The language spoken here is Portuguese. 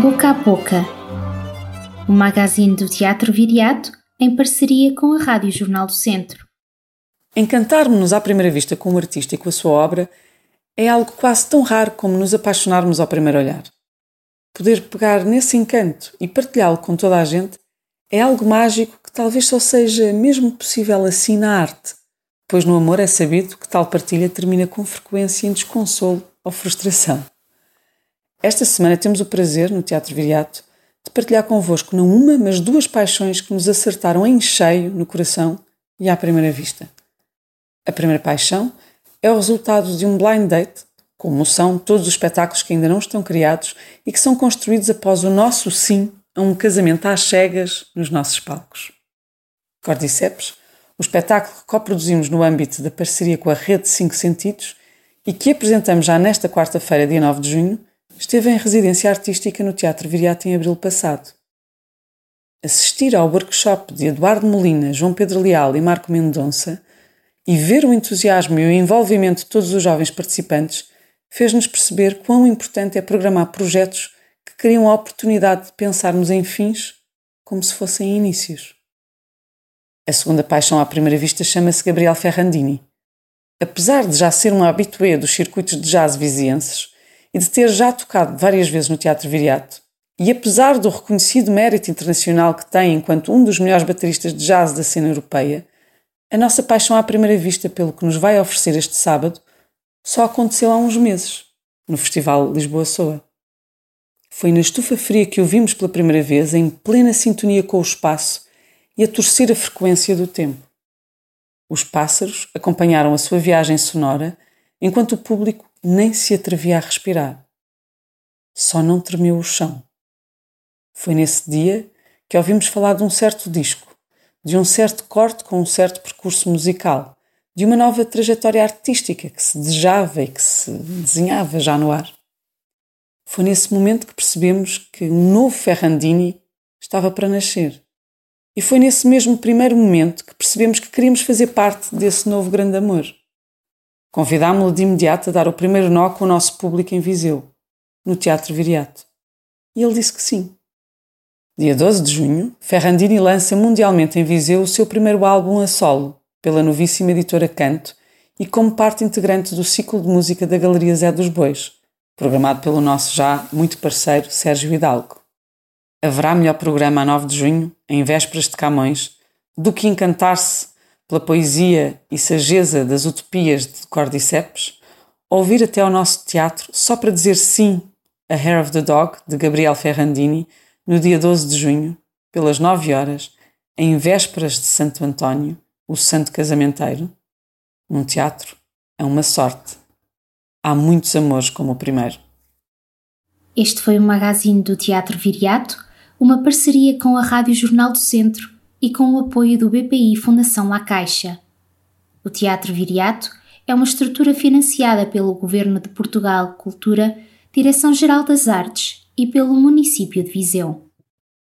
Boca a Boca, o magazine do Teatro Viriato em parceria com a Rádio Jornal do Centro. Encantarmos-nos à primeira vista com o artista e com a sua obra é algo quase tão raro como nos apaixonarmos ao primeiro olhar. Poder pegar nesse encanto e partilhá-lo com toda a gente é algo mágico que talvez só seja mesmo possível assim na arte, pois no amor é sabido que tal partilha termina com frequência em desconsolo ou frustração. Esta semana temos o prazer, no Teatro Viriato, de partilhar convosco não uma, mas duas paixões que nos acertaram em cheio no coração e à primeira vista. A primeira paixão é o resultado de um blind date, como são todos os espetáculos que ainda não estão criados e que são construídos após o nosso sim a um casamento às cegas nos nossos palcos. Cordyceps, o espetáculo que coproduzimos no âmbito da parceria com a Rede 5 Sentidos e que apresentamos já nesta quarta-feira, dia 9 de junho, esteve em residência artística no Teatro Viriato em abril passado. Assistir ao workshop de Eduardo Molina, João Pedro Leal e Marco Mendonça e ver o entusiasmo e o envolvimento de todos os jovens participantes fez-nos perceber quão importante é programar projetos que criam a oportunidade de pensarmos em fins como se fossem inícios. A segunda paixão à primeira vista chama-se Gabriel Ferrandini. Apesar de já ser um habitué dos circuitos de jazz vizienses e de ter já tocado várias vezes no Teatro Viriato, e apesar do reconhecido mérito internacional que tem enquanto um dos melhores bateristas de jazz da cena europeia, a nossa paixão à primeira vista pelo que nos vai oferecer este sábado só aconteceu há uns meses, no Festival Lisboa Soa. Foi na estufa fria que o vimos pela primeira vez, em plena sintonia com o espaço e a torcer a frequência do tempo. Os pássaros acompanharam a sua viagem sonora, enquanto o público nem se atrevia a respirar. Só não tremeu o chão. Foi nesse dia que ouvimos falar de um certo disco, de um certo corte com um certo percurso musical, de uma nova trajetória artística que se desejava e que se desenhava já no ar. Foi nesse momento que percebemos que um novo Ferrandini estava para nascer. E foi nesse mesmo primeiro momento que percebemos que queríamos fazer parte desse novo grande amor. Convidámo-lo de imediato a dar o primeiro nó com o nosso público em Viseu, no Teatro Viriato. E ele disse que sim. Dia 12 de junho, Ferrandini lança mundialmente em Viseu o seu primeiro álbum a solo, pela novíssima editora Canto, e como parte integrante do ciclo de música da Galeria Zé dos Bois, programado pelo nosso já muito parceiro Sérgio Hidalgo. Haverá melhor programa a 9 de junho, em vésperas de Camões, do que encantar-se pela poesia e sageza das utopias de Cordyceps, ouvir até ao nosso teatro só para dizer sim a Hair of the Dog, de Gabriel Ferrandini, no dia 12 de junho, pelas 9 horas, em vésperas de Santo António, o santo casamenteiro, num teatro, é uma sorte. Há muitos amores como o primeiro. Este foi o magazine do Teatro Viriato, uma parceria com a Rádio Jornal do Centro e com o apoio do BPI Fundação La Caixa. O Teatro Viriato é uma estrutura financiada pelo Governo de Portugal Cultura, Direção-Geral das Artes e pelo município de Viseu.